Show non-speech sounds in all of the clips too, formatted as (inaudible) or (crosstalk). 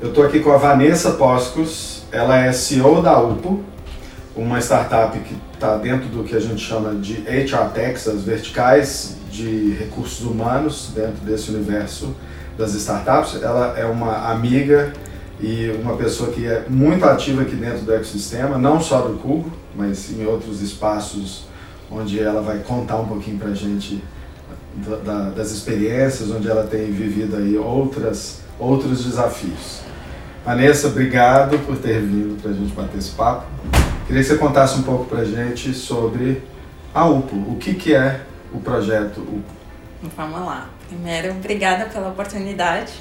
Eu estou aqui com a Vanessa Poscos, ela é CEO da UPO, uma startup que está dentro do que a gente chama de HR Techs, as verticais de recursos humanos dentro desse universo das startups. Ela é uma amiga e uma pessoa que é muito ativa aqui dentro do ecossistema, não só do Cubo, mas em outros espaços onde ela vai contar um pouquinho para a gente da, das experiências, onde ela tem vivido aí outras, outros desafios. Vanessa, obrigado por ter vindo para a gente bater esse papo. Queria que você contasse um pouco para a gente sobre a UPO, o que, que é o projeto UPO. Vamos lá. Primeiro, obrigada pela oportunidade.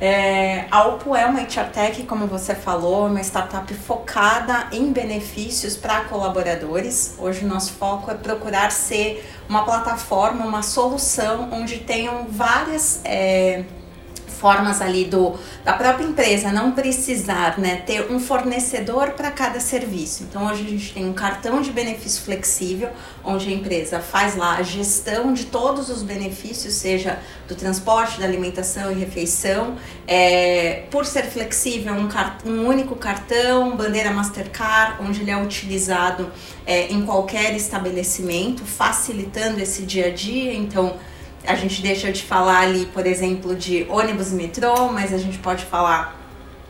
É, a Oppo é uma HR Tech, como você falou, uma startup focada em benefícios para colaboradores. Hoje o nosso foco é procurar ser uma plataforma, uma solução onde tenham várias é, formas ali do, da própria empresa não precisar né, ter um fornecedor para cada serviço. Então hoje a gente tem um cartão de benefício flexível, onde a empresa faz lá a gestão de todos os benefícios, seja do transporte, da alimentação e refeição. É, por ser flexível, um, um único cartão, bandeira Mastercard, onde ele é utilizado é, em qualquer estabelecimento, facilitando esse dia a dia. Então, a gente deixa de falar ali, por exemplo, de ônibus e metrô, mas a gente pode falar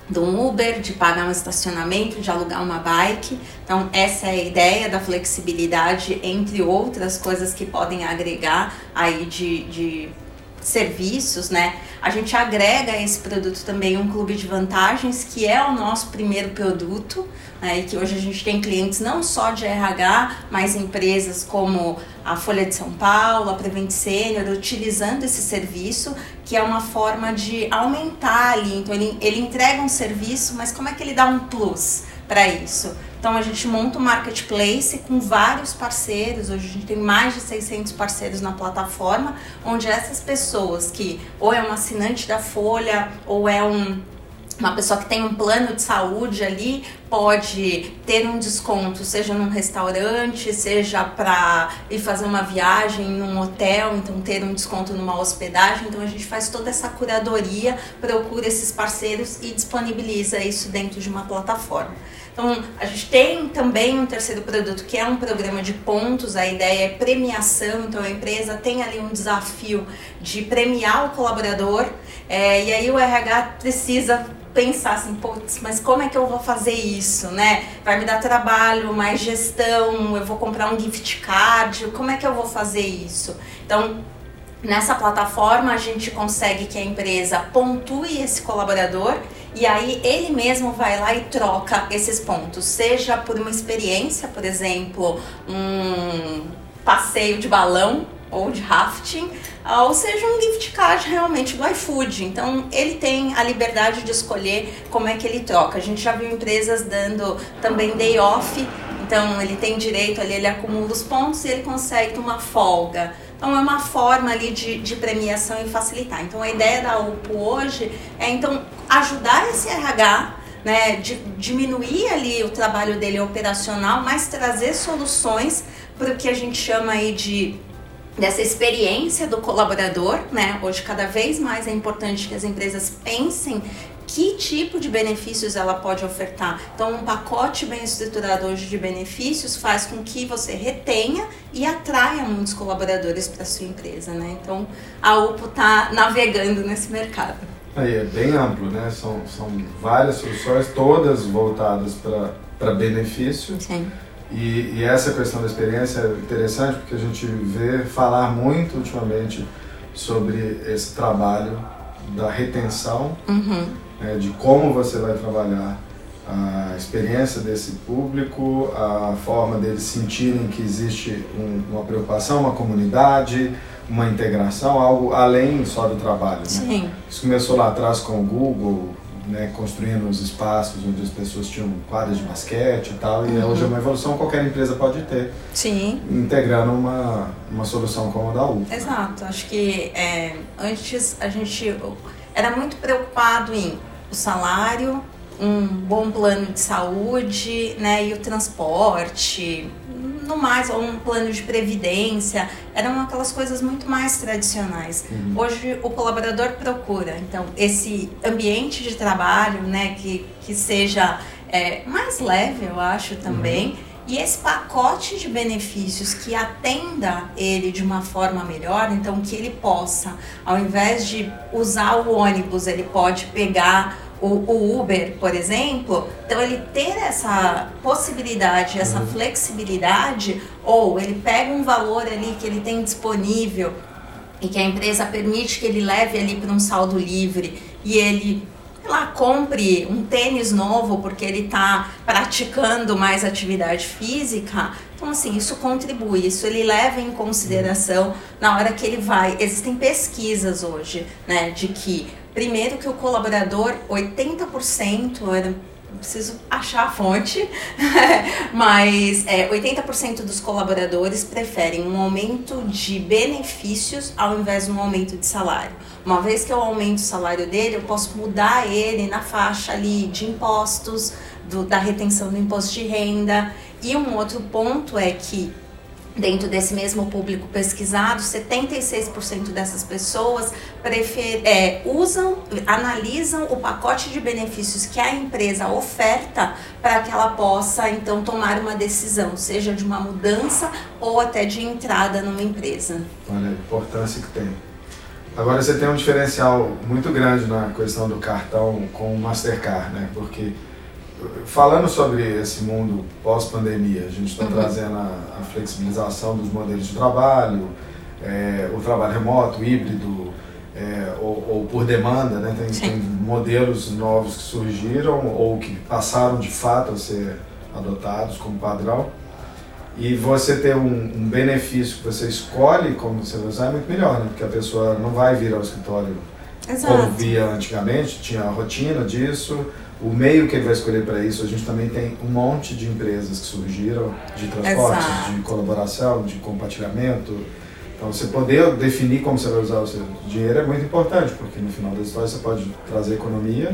do Uber, de pagar um estacionamento, de alugar uma bike. Então, essa é a ideia da flexibilidade, entre outras coisas que podem agregar aí de, de serviços, né? A gente agrega a esse produto também um clube de vantagens, que é o nosso primeiro produto, né? e que hoje a gente tem clientes não só de RH, mas empresas como a Folha de São Paulo, a Prevent Senior, utilizando esse serviço, que é uma forma de aumentar ali. Então, ele, ele entrega um serviço, mas como é que ele dá um plus para isso? Então a gente monta um marketplace com vários parceiros. Hoje a gente tem mais de 600 parceiros na plataforma, onde essas pessoas que ou é um assinante da Folha ou é um uma pessoa que tem um plano de saúde ali pode ter um desconto, seja num restaurante, seja para ir fazer uma viagem num hotel, então ter um desconto numa hospedagem. Então a gente faz toda essa curadoria, procura esses parceiros e disponibiliza isso dentro de uma plataforma. Então, a gente tem também um terceiro produto que é um programa de pontos. A ideia é premiação. Então, a empresa tem ali um desafio de premiar o colaborador. É, e aí, o RH precisa pensar assim, putz, mas como é que eu vou fazer isso, né? Vai me dar trabalho, mais gestão, eu vou comprar um gift card, como é que eu vou fazer isso? Então, nessa plataforma a gente consegue que a empresa pontue esse colaborador e aí ele mesmo vai lá e troca esses pontos, seja por uma experiência, por exemplo, um passeio de balão ou de rafting, ou seja um gift card realmente do iFood. Então ele tem a liberdade de escolher como é que ele troca. A gente já viu empresas dando também day off, então ele tem direito ali, ele acumula os pontos e ele consegue uma folga. Então é uma forma ali de, de premiação e facilitar. Então a ideia da UPO hoje é então ajudar esse RH né, de, diminuir ali o trabalho dele operacional, mas trazer soluções para o que a gente chama aí de dessa experiência do colaborador, né? Hoje cada vez mais é importante que as empresas pensem que tipo de benefícios ela pode ofertar. Então, um pacote bem estruturado hoje de benefícios faz com que você retenha e atraia muitos colaboradores para sua empresa, né? Então, a UPO está navegando nesse mercado. Aí é bem amplo, né? São, são várias soluções, todas voltadas para benefício. Sim. E, e essa questão da experiência é interessante porque a gente vê falar muito ultimamente sobre esse trabalho da retenção uhum é, de como você vai trabalhar a experiência desse público, a forma deles sentirem que existe um, uma preocupação, uma comunidade, uma integração, algo além só do trabalho. Né? Isso começou lá atrás com o Google, né, construindo os espaços onde as pessoas tinham quadras de basquete e tal, e uhum. hoje é uma evolução que qualquer empresa pode ter. Sim. Integrando uma, uma solução como a da U. Exato. Acho que é, antes a gente era muito preocupado em o salário, um bom plano de saúde, né, e o transporte. No mais, ou um plano de previdência, eram aquelas coisas muito mais tradicionais. Uhum. Hoje o colaborador procura, então, esse ambiente de trabalho, né, que, que seja é, mais leve, eu acho também. Uhum. E esse pacote de benefícios que atenda ele de uma forma melhor, então que ele possa, ao invés de usar o ônibus, ele pode pegar o, o, Uber, por exemplo, então ele ter essa possibilidade, essa uhum. flexibilidade, ou ele pega um valor ali que ele tem disponível e que a empresa permite que ele leve ali para um saldo livre e ele lá compre um tênis novo porque ele está praticando mais atividade física. Então, assim, isso contribui, isso ele leva em consideração na hora que ele vai. Existem pesquisas hoje, né, de que Primeiro que o colaborador, 80%, era preciso achar a fonte, (laughs) mas é, 80% dos colaboradores preferem um aumento de benefícios ao invés de um aumento de salário. Uma vez que eu aumento o salário dele, eu posso mudar ele na faixa ali de impostos, do, da retenção do imposto de renda. E um outro ponto é que Dentro desse mesmo público pesquisado, 76% dessas pessoas prefer, é, usam, analisam o pacote de benefícios que a empresa oferta para que ela possa então tomar uma decisão, seja de uma mudança ou até de entrada numa empresa. Olha a importância que tem. Agora você tem um diferencial muito grande na questão do cartão com o Mastercard, né? Porque falando sobre esse mundo pós-pandemia, a gente está uhum. trazendo a, a, flexibilização dos modelos de trabalho, é, o trabalho remoto, híbrido, é, ou, ou, por demanda, né? Tem, tem, modelos novos que surgiram ou que passaram de fato a ser adotados como padrão. E você ter um, um benefício que você escolhe como você vai usar é muito melhor, né? Porque a pessoa não vai vir ao escritório Exato. como via antigamente, tinha a rotina disso, o meio que ele vai escolher para isso, a gente também tem um monte de empresas que surgiram de transporte, Exato. de colaboração, de compartilhamento. Então, você poder definir como você vai usar o seu dinheiro é muito importante, porque no final da história você pode trazer economia,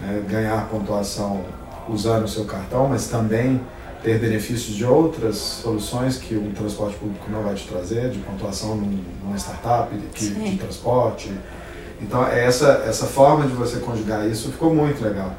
né, ganhar pontuação usando o seu cartão, mas também ter benefícios de outras soluções que o transporte público não vai te trazer, de pontuação numa startup de, de transporte, então essa, essa forma de você conjugar isso ficou muito legal.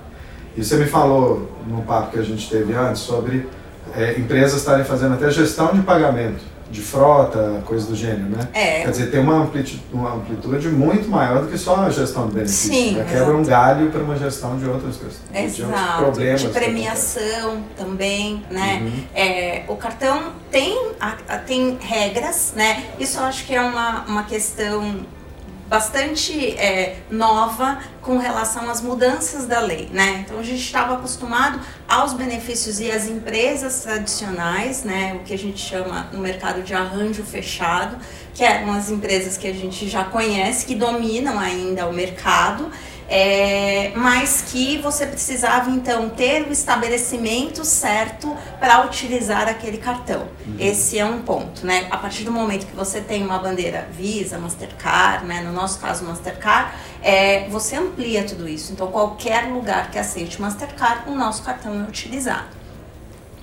E você me falou no papo que a gente teve antes sobre é, empresas estarem fazendo até gestão de pagamento, de frota, coisa do gênero, né? É. Quer dizer, tem uma amplitude, uma amplitude muito maior do que só a gestão de benefícios. Sim, né? Quebra um galho para uma gestão de outras coisas. Exato. De, problemas de premiação também, né? Uhum. É, o cartão tem, tem regras, né? Isso eu acho que é uma, uma questão bastante é, nova com relação às mudanças da lei, né? Então a gente estava acostumado aos benefícios e às empresas tradicionais, né? O que a gente chama no mercado de arranjo fechado, que eram as empresas que a gente já conhece, que dominam ainda o mercado é, mas que você precisava então ter o estabelecimento certo para utilizar aquele cartão. Uhum. Esse é um ponto, né? A partir do momento que você tem uma bandeira Visa, Mastercard, né? No nosso caso Mastercard, é, você amplia tudo isso. Então qualquer lugar que aceite Mastercard, o nosso cartão é utilizado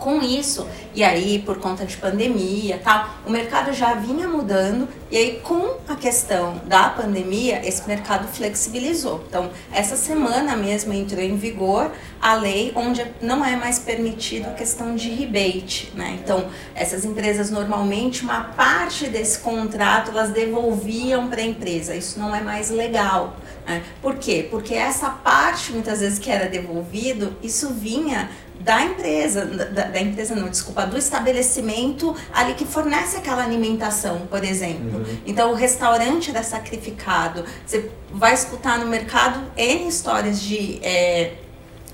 com isso, e aí por conta de pandemia tal, o mercado já vinha mudando e aí com a questão da pandemia, esse mercado flexibilizou. Então, essa semana mesmo entrou em vigor a lei onde não é mais permitido a questão de rebate, né? Então, essas empresas normalmente uma parte desse contrato elas devolviam para a empresa. Isso não é mais legal. Né? Por quê? Porque essa parte muitas vezes que era devolvido, isso vinha da empresa, da, da, empresa não, desculpa, do estabelecimento ali que fornece aquela alimentação, por exemplo. Uhum. Então o restaurante era sacrificado. Você vai escutar no mercado N histórias de é,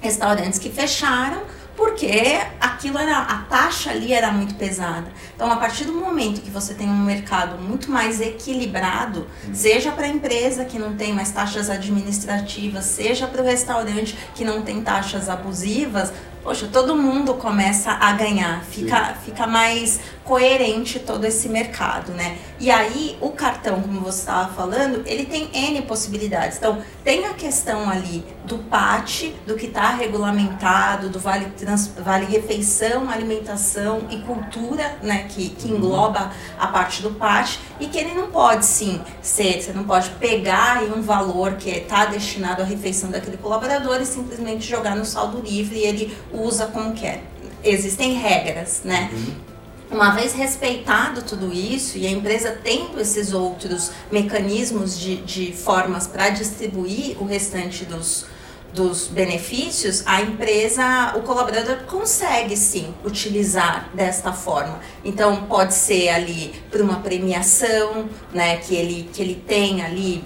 restaurantes que fecharam porque aquilo era a taxa ali era muito pesada. Então, a partir do momento que você tem um mercado muito mais equilibrado, uhum. seja para a empresa que não tem mais taxas administrativas, seja para o restaurante que não tem taxas abusivas, poxa, todo mundo começa a ganhar, fica, fica mais coerente todo esse mercado, né? E aí o cartão, como você estava falando, ele tem N possibilidades. Então, tem a questão ali do PAT, do que está regulamentado, do vale, trans, vale refeição, alimentação e cultura, né? Que, que engloba a parte do PAT e que ele não pode sim ser, você não pode pegar um valor que está destinado à refeição daquele colaborador e simplesmente jogar no saldo livre e ele usa como quer. Existem regras, né? Uhum. Uma vez respeitado tudo isso e a empresa tendo esses outros mecanismos de, de formas para distribuir o restante dos, dos benefícios, a empresa, o colaborador consegue sim utilizar desta forma. Então pode ser ali por uma premiação, né, que ele que ele tem ali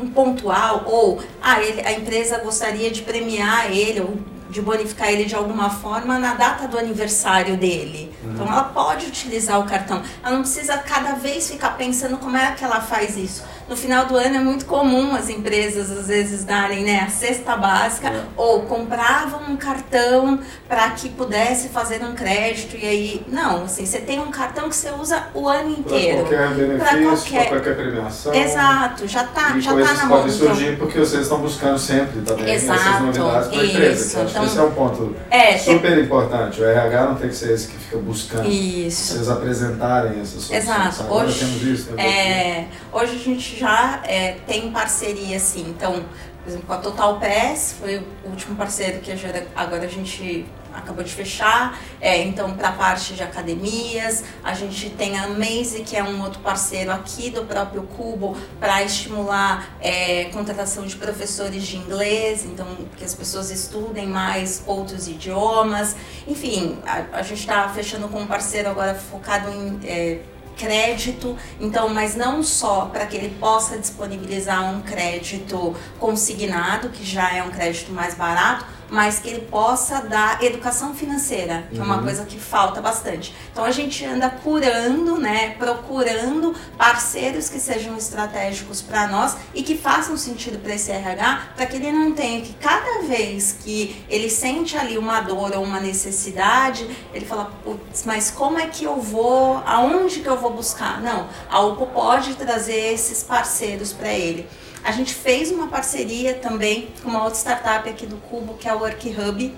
um pontual ou ah, ele, a empresa gostaria de premiar ele ou de bonificar ele de alguma forma na data do aniversário dele. Uhum. Então ela pode utilizar o cartão. Ela não precisa cada vez ficar pensando como é que ela faz isso no final do ano é muito comum as empresas às vezes darem né, a cesta básica é. ou compravam um cartão para que pudesse fazer um crédito e aí não, assim, você tem um cartão que você usa o ano inteiro. Para qualquer benefício, qualquer... qualquer premiação. Exato, já está já tá na mão. podem surgir porque vocês estão buscando sempre também Exato, essas novidades para a empresa. Então, esse é um ponto é, super tem... importante. O RH não tem que ser esse que fica buscando. Isso. Vocês apresentarem essas soluções. Exato. Hoje, temos isso. Né? É, hoje a gente já é, tem parceria, assim. Então, por exemplo, com a Total Pass, foi o último parceiro que agora a gente acabou de fechar. É, então, para a parte de academias, a gente tem a Maze, que é um outro parceiro aqui do próprio Cubo, para estimular é, contratação de professores de inglês, então que as pessoas estudem mais outros idiomas. Enfim, a, a gente está fechando com um parceiro agora focado em. É, crédito, então, mas não só para que ele possa disponibilizar um crédito consignado, que já é um crédito mais barato, mas que ele possa dar educação financeira, que uhum. é uma uhum. coisa que falta bastante. Então a gente anda curando, né, procurando parceiros que sejam estratégicos para nós e que façam sentido para esse RH, para que ele não tenha que cada vez que ele sente ali uma dor ou uma necessidade, ele fala, putz, mas como é que eu vou, aonde que eu vou buscar? Não, a UPO pode trazer esses parceiros para ele. A gente fez uma parceria também com uma outra startup aqui do Cubo, que é o Work Hub.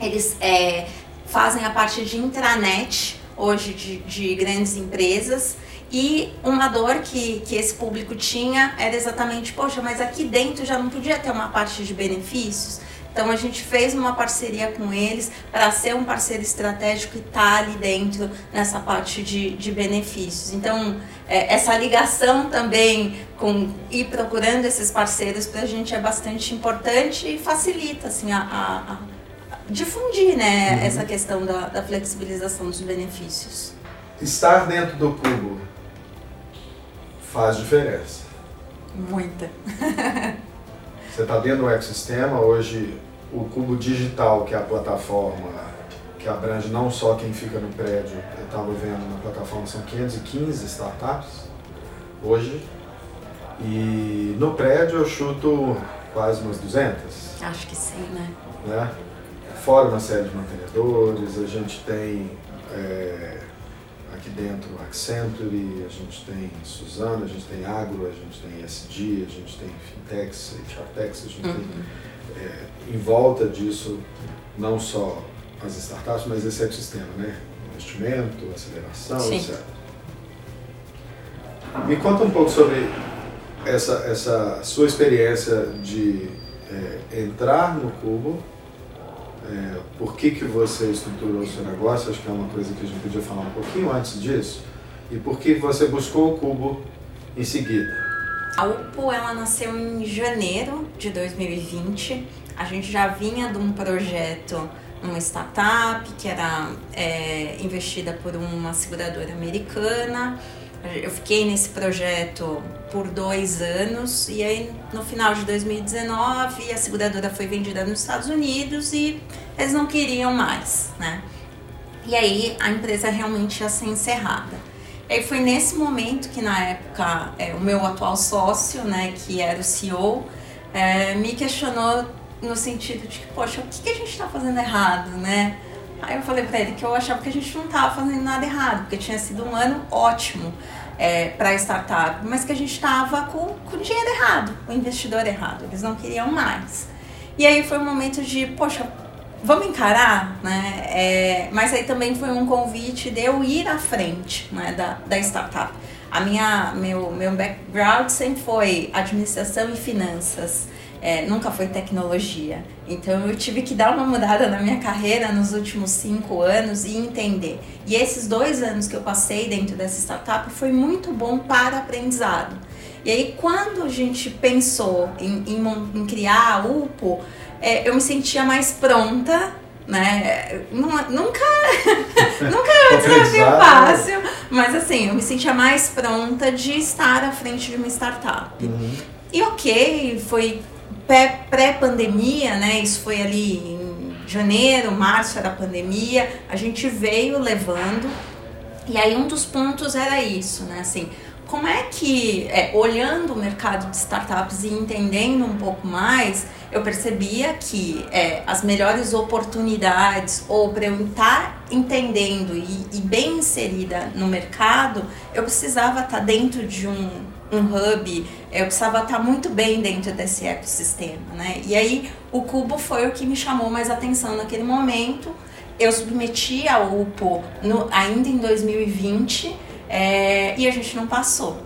Eles é, fazem a parte de intranet hoje de, de grandes empresas. E uma dor que, que esse público tinha era exatamente, poxa, mas aqui dentro já não podia ter uma parte de benefícios? Então a gente fez uma parceria com eles para ser um parceiro estratégico e estar tá ali dentro nessa parte de, de benefícios. Então é, essa ligação também com ir procurando esses parceiros para a gente é bastante importante e facilita assim a, a, a difundir né, uhum. essa questão da, da flexibilização dos benefícios. Estar dentro do cubo faz diferença. Muita. (laughs) Você está dentro do ecossistema, hoje o Cubo Digital, que é a plataforma que abrange não só quem fica no prédio, eu estava vendo na plataforma, são 515 startups hoje, e no prédio eu chuto quase umas 200. Acho que sim, né? né? Fora uma série de mantenedores, a gente tem é, aqui dentro Accenture, a gente tem Suzano, a gente tem Agro, a gente tem SD, a gente tem Fintechs, HRTechs, a gente uhum. tem é, em volta disso não só as startups, mas esse ecossistema, né? Investimento, aceleração, Sim. etc. Me conta um pouco sobre essa, essa sua experiência de é, entrar no Cubo é, por que, que você estruturou o seu negócio, acho que é uma coisa que a gente podia falar um pouquinho antes disso, e por que você buscou o Cubo em seguida. A UPO ela nasceu em janeiro de 2020. A gente já vinha de um projeto, uma startup que era é, investida por uma seguradora americana eu fiquei nesse projeto por dois anos e aí no final de 2019 a seguradora foi vendida nos Estados Unidos e eles não queriam mais, né? E aí a empresa realmente ia ser encerrada. E aí foi nesse momento que na época é, o meu atual sócio, né, que era o CEO, é, me questionou no sentido de que, poxa, o que, que a gente está fazendo errado, né? Aí eu falei para ele que eu achava que a gente não estava fazendo nada errado, porque tinha sido um ano ótimo é, para startup, mas que a gente estava com, com dinheiro errado, o investidor errado, eles não queriam mais. E aí foi um momento de, poxa, vamos encarar, né? É, mas aí também foi um convite de eu ir à frente né, da, da startup. A minha, meu, meu background sempre foi administração e finanças é, nunca foi tecnologia. Então eu tive que dar uma mudada na minha carreira nos últimos cinco anos e entender. E esses dois anos que eu passei dentro dessa startup foi muito bom para aprendizado. E aí quando a gente pensou em, em, em criar a UPO, é, eu me sentia mais pronta né? Nunca, (laughs) nunca é um desafio fácil, mas assim, eu me sentia mais pronta de estar à frente de uma startup. Uhum. E ok, foi pré-pandemia, né? Isso foi ali em janeiro, março era a pandemia, a gente veio levando. E aí um dos pontos era isso, né? Assim, como é que, é, olhando o mercado de startups e entendendo um pouco mais, eu percebia que é, as melhores oportunidades, ou para eu estar entendendo e, e, bem inserida no mercado, eu precisava estar dentro de um, um hub, eu precisava estar muito bem dentro desse ecossistema, né? E aí o Cubo foi o que me chamou mais atenção naquele momento. Eu submeti a UPO no, ainda em 2020 é, e a gente não passou.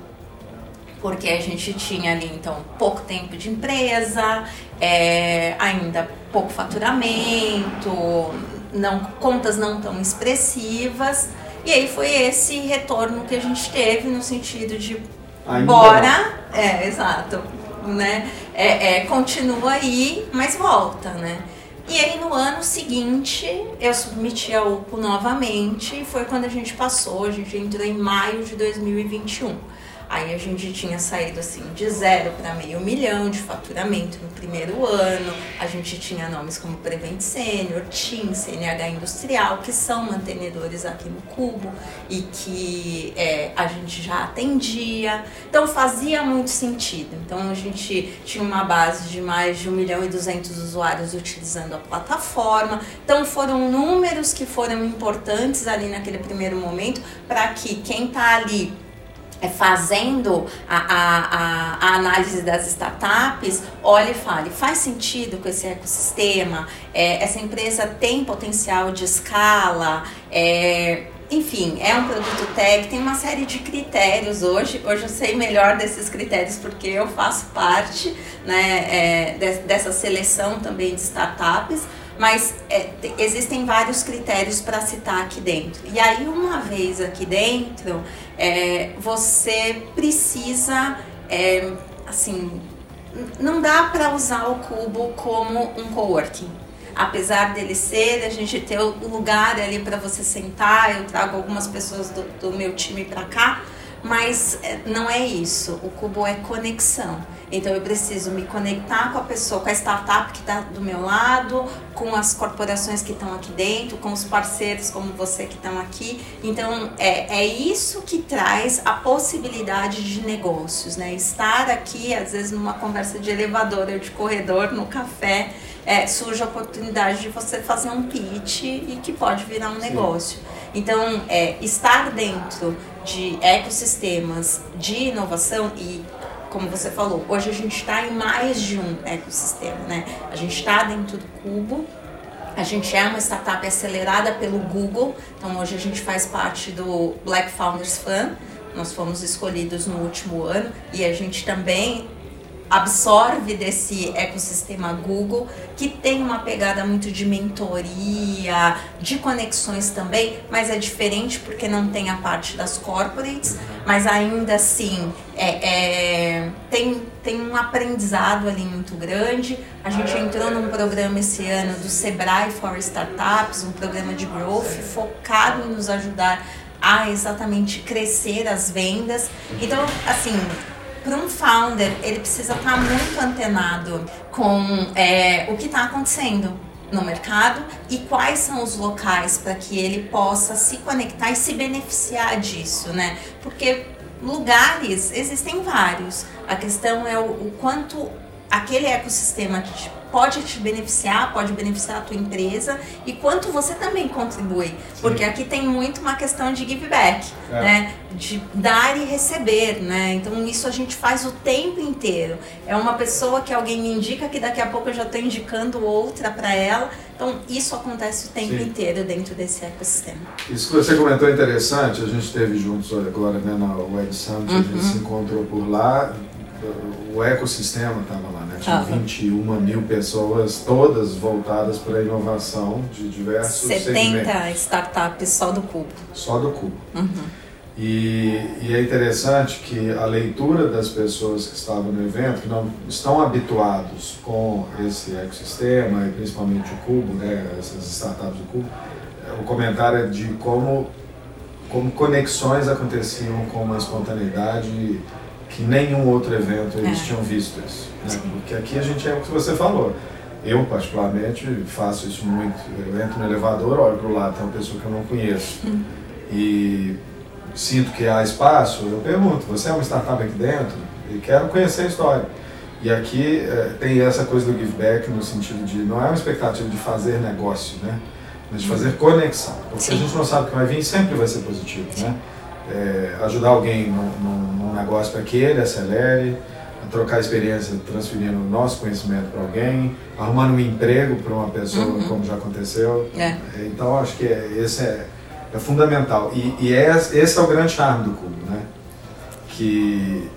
Porque a gente tinha ali, então, pouco tempo de empresa, é, ainda pouco faturamento, não, contas não tão expressivas. E aí foi esse retorno que a gente teve no sentido de Ainda bora, não. é, exato, né? É, é, continua aí, mas volta, né? E aí no ano seguinte eu submeti a UPO novamente e foi quando a gente passou, a gente entrou em maio de 2021. Aí a gente tinha saído assim de zero para meio milhão de faturamento no primeiro ano. A gente tinha nomes como Prevent Senior, TIM, CNH Industrial, que são mantenedores aqui no Cubo e que é, a gente já atendia. Então fazia muito sentido. Então a gente tinha uma base de mais de 1 milhão e 200 usuários utilizando a plataforma. Então foram números que foram importantes ali naquele primeiro momento para que quem está ali fazendo a, a, a, análise das startups, olhe e fale, faz sentido com esse ecossistema? É, essa empresa tem potencial de escala? É, enfim, é um produto tech, tem uma série de critérios hoje. Hoje eu sei melhor desses critérios porque eu faço parte né, é, de, dessa seleção também de startups mas é, existem vários critérios para citar aqui dentro. E aí, uma vez aqui dentro, é, você precisa, é, assim, não dá para usar o cubo como um coworking. Apesar dele ser, a gente ter o lugar ali para você sentar, eu trago algumas pessoas do, do meu time para cá, mas é, não é isso. O cubo é conexão. Então eu preciso me conectar com a pessoa, com a startup que está do meu lado, com as corporações que estão aqui dentro, com os parceiros como você que estão aqui. Então é, é isso que traz a possibilidade de negócios, né? Estar aqui, às vezes numa conversa de elevador ou de corredor, no café, é, surge a oportunidade de você fazer um pitch e que pode virar um Sim. negócio. Então, é, estar dentro de ecossistemas de inovação e como você falou, hoje a gente está em mais de um ecossistema, né? A gente está dentro do Cubo, a gente é uma startup acelerada pelo Google, então hoje a gente faz parte do Black Founders Fund, nós fomos escolhidos no último ano e a gente também absorve desse ecossistema Google, que tem uma pegada muito de mentoria, de conexões também, mas é diferente porque não tem a parte das corporates, mas ainda assim é, é, tem, tem um aprendizado ali muito grande. A gente entrou num programa esse ano do Sebrae for Startups, um programa de growth focado em nos ajudar a exatamente crescer as vendas. Então, assim, para um founder, ele precisa estar tá muito antenado com é, o que está acontecendo no mercado e quais são os locais para que ele possa se conectar e se beneficiar disso, né? Porque lugares existem vários. A questão é o, o quanto aquele ecossistema te pode te beneficiar, pode beneficiar a tua empresa e quanto você também contribui. Sim. Porque aqui tem muito uma questão de give back, é. né? De dar e receber, né? Então isso a gente faz o tempo inteiro. É uma pessoa que alguém me indica que daqui a pouco eu já estou indicando outra para ela. Então isso acontece o tempo Sim. inteiro dentro desse ecossistema. Isso que você comentou é interessante. A gente esteve juntos agora né, na Web Summit, uhum. a gente uhum. se encontrou por lá o ecossistema estava lá, né? Tinha ah. 21 mil pessoas, todas voltadas para a inovação de diversos 70 segmentos. startups só do Cubo. Só do Cubo. Uhum. E, e, é interessante que a leitura das pessoas que estavam no evento, que não estão habituados com esse ecossistema, e principalmente o Cubo, né, essas startups do Cubo, o comentário é de como, como conexões aconteciam com uma espontaneidade que nenhum outro evento eles é. tinham visto isso. Né? Porque aqui a gente é o que você falou. Eu, particularmente, faço isso muito. Eu entro no elevador, olho para o lado, tem uma pessoa que eu não conheço. Hum. E sinto que há espaço, eu pergunto, você é uma startup aqui dentro? E quero conhecer a história. E aqui é, tem essa coisa do give back no sentido de não é uma expectativa de fazer negócio, né? Mas de fazer conexão. Porque Sim. a gente não sabe o que vai vir, sempre vai ser positivo, né? É, ajudar alguém num, num, negócio para que ele acelere, trocar experiência transferindo o nosso conhecimento para alguém, arrumando um emprego para uma pessoa, uhum. como já aconteceu. É. Então, acho que é, esse é, é fundamental. E, e é, esse é o grande charme do Cubo, né? Que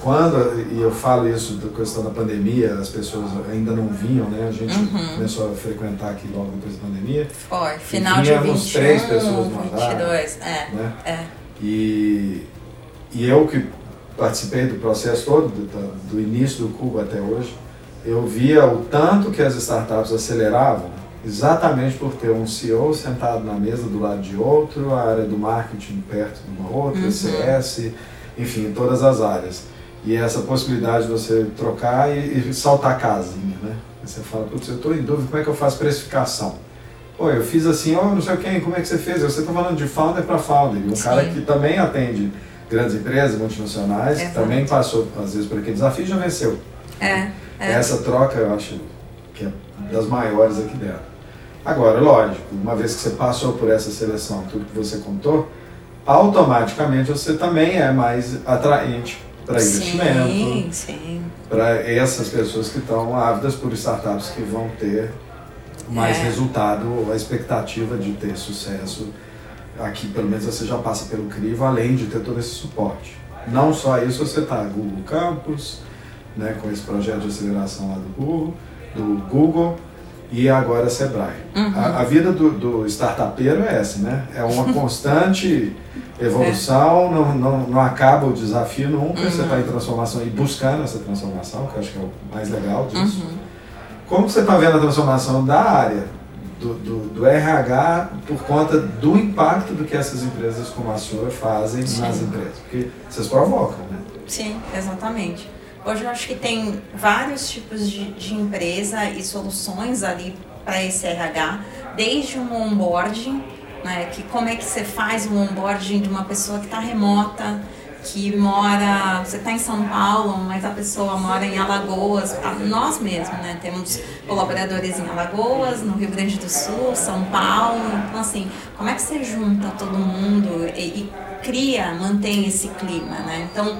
quando, e eu falo isso da questão da pandemia, as pessoas ainda não vinham, né? A gente uhum. começou a frequentar aqui logo depois da pandemia. Foi, final de 21, três pessoas no 22, é, né? é. E, e eu que participei do processo todo, do, do início do Cuba até hoje, eu via o tanto que as startups aceleravam, exatamente por ter um CEO sentado na mesa do lado de outro, a área do marketing perto de uma outra, uhum. CS, enfim, todas as áreas. E essa possibilidade de você trocar e, e saltar a casinha, né? Você fala, putz, eu estou em dúvida, como é que eu faço precificação? Pô, eu fiz assim, ó, oh, não sei quem, como é que você fez? Você está falando de founder para founder. Um Sim. cara que também atende grandes empresas, multinacionais, Exato. que também passou, às vezes, por aquele desafio e já venceu. É, é. Essa troca, eu acho que é das maiores aqui dentro. Agora, lógico, uma vez que você passou por essa seleção, tudo que você contou, automaticamente você também é mais atraente para investimento, para essas pessoas que estão ávidas por startups que vão ter mais é. resultado, a expectativa de ter sucesso. Aqui, pelo menos, você já passa pelo crivo, além de ter todo esse suporte. Não só isso, você está Google Campus, né, com esse projeto de aceleração lá do Google, do Google e agora Sebrae. Uhum. A, a, vida do, do startupeiro é essa, né? É uma (laughs) constante evolução, é. não, não, não acaba o desafio nunca, uhum. você está em transformação e buscando essa transformação, que eu acho que é o mais legal disso. Uhum. Como você está vendo a transformação da área do, do, do, RH por conta do impacto do que essas empresas como a sua fazem Sim. nas empresas? Porque vocês provocam, né? Sim, exatamente. Hoje eu acho que tem vários tipos de, de empresa e soluções ali para esse RH, desde um onboarding, né, que como é que você faz um onboarding de uma pessoa que está remota, que mora, você está em São Paulo, mas a pessoa mora em Alagoas, nós mesmos, né? Temos colaboradores em Alagoas, no Rio Grande do Sul, São Paulo. Então, assim, como é que você junta todo mundo e, e cria, mantém esse clima, né? Então,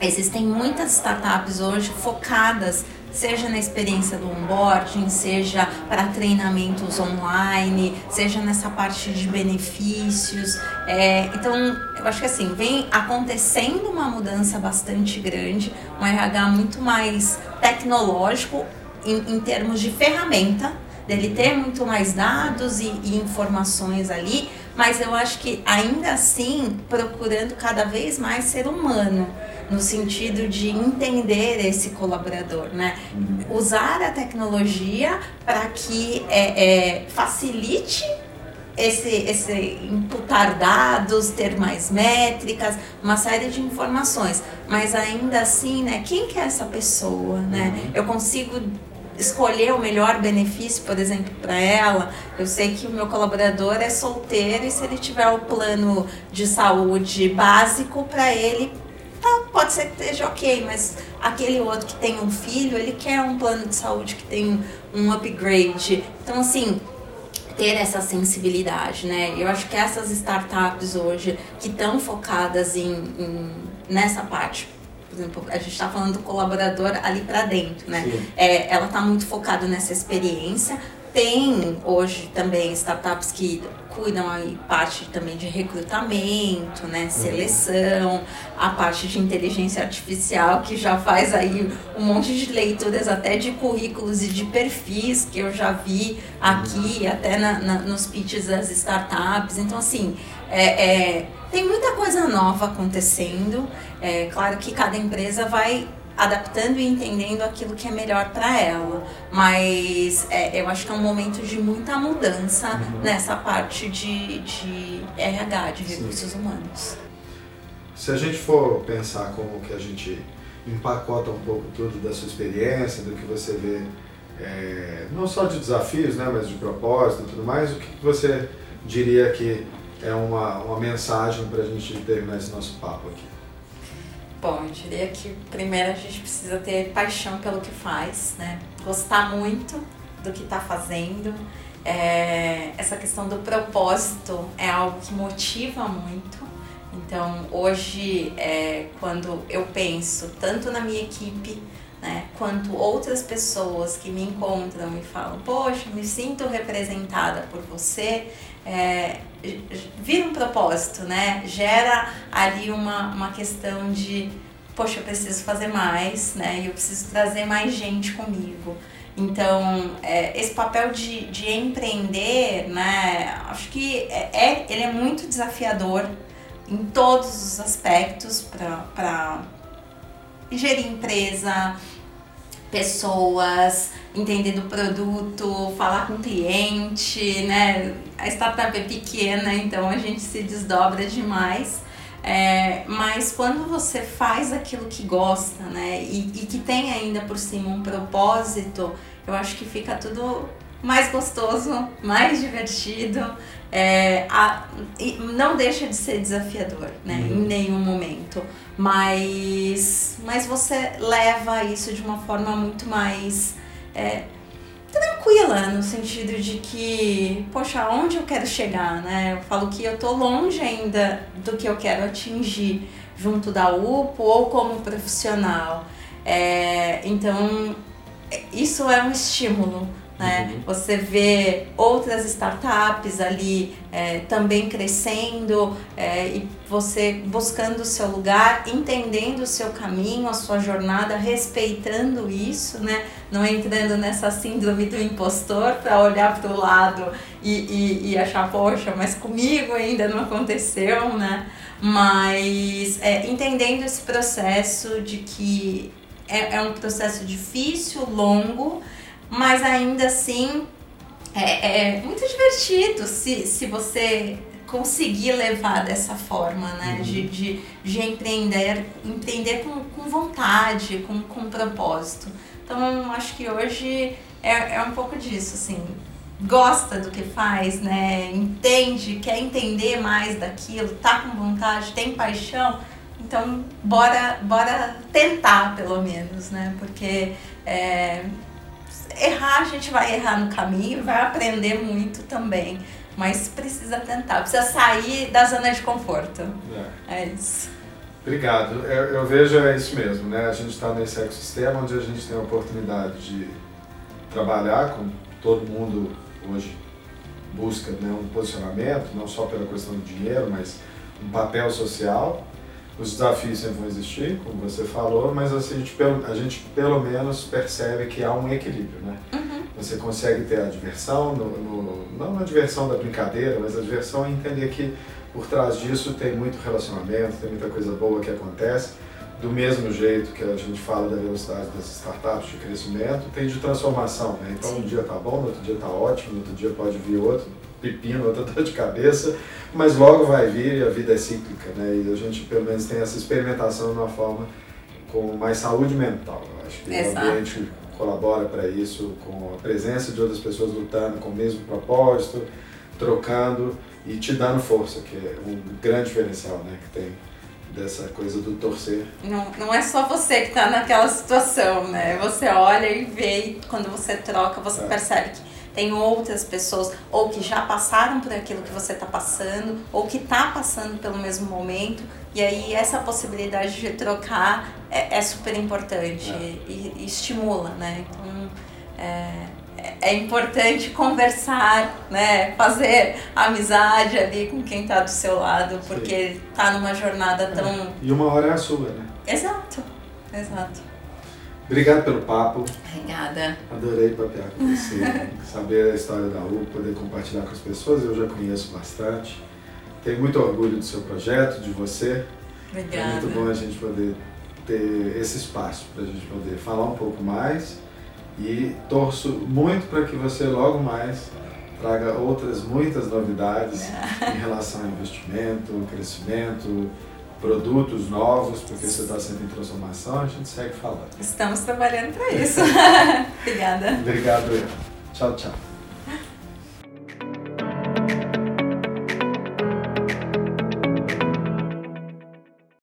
existem muitas startups hoje focadas seja na experiência do onboarding, seja para treinamentos online, seja nessa parte de benefícios. É, então, eu acho que assim, vem acontecendo uma mudança bastante grande, um RH muito mais tecnológico em, em termos de ferramenta, dele ter muito mais dados e, e informações ali, mas eu acho que ainda assim procurando cada vez mais ser humano no sentido de entender esse colaborador, né? Uhum. Usar a tecnologia para que é, é, facilite esse, esse imputar dados, ter mais métricas, uma série de informações. Mas ainda assim, né? Quem que é essa pessoa, né? Uhum. Eu consigo escolher o melhor benefício, por exemplo, para ela. Eu sei que o meu colaborador é solteiro e se ele tiver o plano de saúde básico para ele, tá, pode ser que esteja ok, mas aquele outro que tem um filho, ele quer um plano de saúde que tem um upgrade. Então, assim, ter essa sensibilidade, né? Eu acho que essas startups hoje que estão focadas em, em, nessa parte, por exemplo, a gente está falando do colaborador ali para dentro, né? É, ela está muito focada nessa experiência. Tem hoje também startups que cuidam aí parte também de recrutamento, né, uhum. seleção, a parte de inteligência artificial que já faz aí um monte de leituras até de currículos e de perfis que eu já vi aqui, uhum. até na, na, nos pitches das startups. Então, assim, é, é, tem muita coisa nova acontecendo. É claro que cada empresa vai adaptando e entendendo aquilo que é melhor para ela. Mas é, eu acho que é um momento de muita mudança uhum. nessa parte de, de RH, de recursos Sim. humanos. Se a gente for pensar como que a gente empacota um pouco tudo da sua experiência, do que você vê, é, não só de desafios, né, mas de propósito e tudo mais, o que você diria que é uma, uma mensagem para a gente terminar esse nosso papo aqui? Bom, eu diria que primeiro a gente precisa ter paixão pelo que faz, né? Gostar muito do que está fazendo. É, essa questão do propósito é algo que motiva muito. Então, hoje, é, quando eu penso tanto na minha equipe, né, quanto outras pessoas que me encontram e falam: Poxa, me sinto representada por você, é, vira um propósito, né? Gera ali uma, uma questão de, poxa, eu preciso fazer mais, né? Eu preciso trazer mais gente comigo. Então, é, esse papel de, de empreender, né? Acho que é, é, ele é muito desafiador em todos os aspectos para gerir empresa, pessoas, entender do produto, falar com o cliente, né? A startup é pequena, então a gente se desdobra demais. É, mas quando você faz aquilo que gosta, né, e, e que tem ainda por cima um propósito, eu acho que fica tudo mais gostoso, mais divertido, é, a, não deixa de ser desafiador, né, uhum. em nenhum momento mas, mas você leva isso de uma forma muito mais é, tranquila, no sentido de que, poxa, onde eu quero chegar, né? Eu falo que eu tô longe ainda do que eu quero atingir junto da UPO ou como profissional. É, então, isso é um estímulo né? Uhum. Você vê outras startups ali é, também crescendo é, e você buscando o seu lugar, entendendo o seu caminho, a sua jornada, respeitando isso, né? não entrando nessa síndrome do impostor para olhar para o lado e, e, e, achar, poxa, mas comigo ainda não aconteceu, né? Mas é, entendendo esse processo de que é, é um processo difícil, longo, mas ainda assim é, é muito divertido se, se você conseguir levar dessa forma, né? Uhum. De, de, de empreender, empreender com, com vontade, com, com propósito. Então, acho que hoje é, é um pouco disso, assim. Gosta do que faz, né? Entende, quer entender mais daquilo, tá com vontade, tem paixão. Então, bora, bora tentar, pelo menos, né? Porque é, errar, a gente vai errar no caminho, vai aprender muito também. Mas precisa tentar, precisa sair da zona de conforto. É, é isso. Obrigado. Eu, eu, vejo é isso mesmo, né? A gente está nesse ecossistema onde a gente tem a oportunidade de trabalhar com todo mundo hoje busca né, um posicionamento, não só pela questão do dinheiro, mas um papel social os desafios sempre vão existir, como você falou, mas assim, a, gente, a gente pelo menos percebe que há um equilíbrio, né? Uhum. Você consegue ter a diversão, no, no, não a diversão da brincadeira, mas a diversão é entender que por trás disso tem muito relacionamento, tem muita coisa boa que acontece. Do mesmo jeito que a gente fala da velocidade das startups de crescimento, tem de transformação, né? Então Sim. um dia tá bom, no outro dia tá ótimo, no outro dia pode vir outro pepino, outra dor de cabeça, mas logo vai vir e a vida é cíclica, né? E a gente pelo menos tem essa experimentação de uma forma com mais saúde mental. Eu acho que Exato. o ambiente colabora para isso, com a presença de outras pessoas lutando com o mesmo propósito, trocando e te dando força, que é um grande diferencial, né? Que tem dessa coisa do torcer. Não, não é só você que está naquela situação, né? Você olha e vê, e quando você troca, você é. percebe que tem outras pessoas ou que já passaram por aquilo que você está passando, ou que está passando pelo mesmo momento, e aí essa possibilidade de trocar é, é super importante é. E, e, estimula, né? Então, é, é importante conversar, né? Fazer amizade ali com quem está do seu lado, porque Sim. tá numa jornada é. tão. E uma hora é a sua, né? Exato, exato. Obrigado pelo papo. Obrigada. Adorei papear com você, (laughs) saber a história da U, poder compartilhar com as pessoas, eu já conheço bastante. Tenho muito orgulho do seu projeto, de você. Obrigada. É muito bom a gente poder ter esse espaço para a gente poder falar um pouco mais e torço muito para que você logo mais traga outras muitas novidades em relação a investimento, crescimento, produtos novos, porque você está sempre em transformação, a gente segue falando. Estamos trabalhando para isso. (laughs) Obrigada. Obrigado. Tchau, tchau.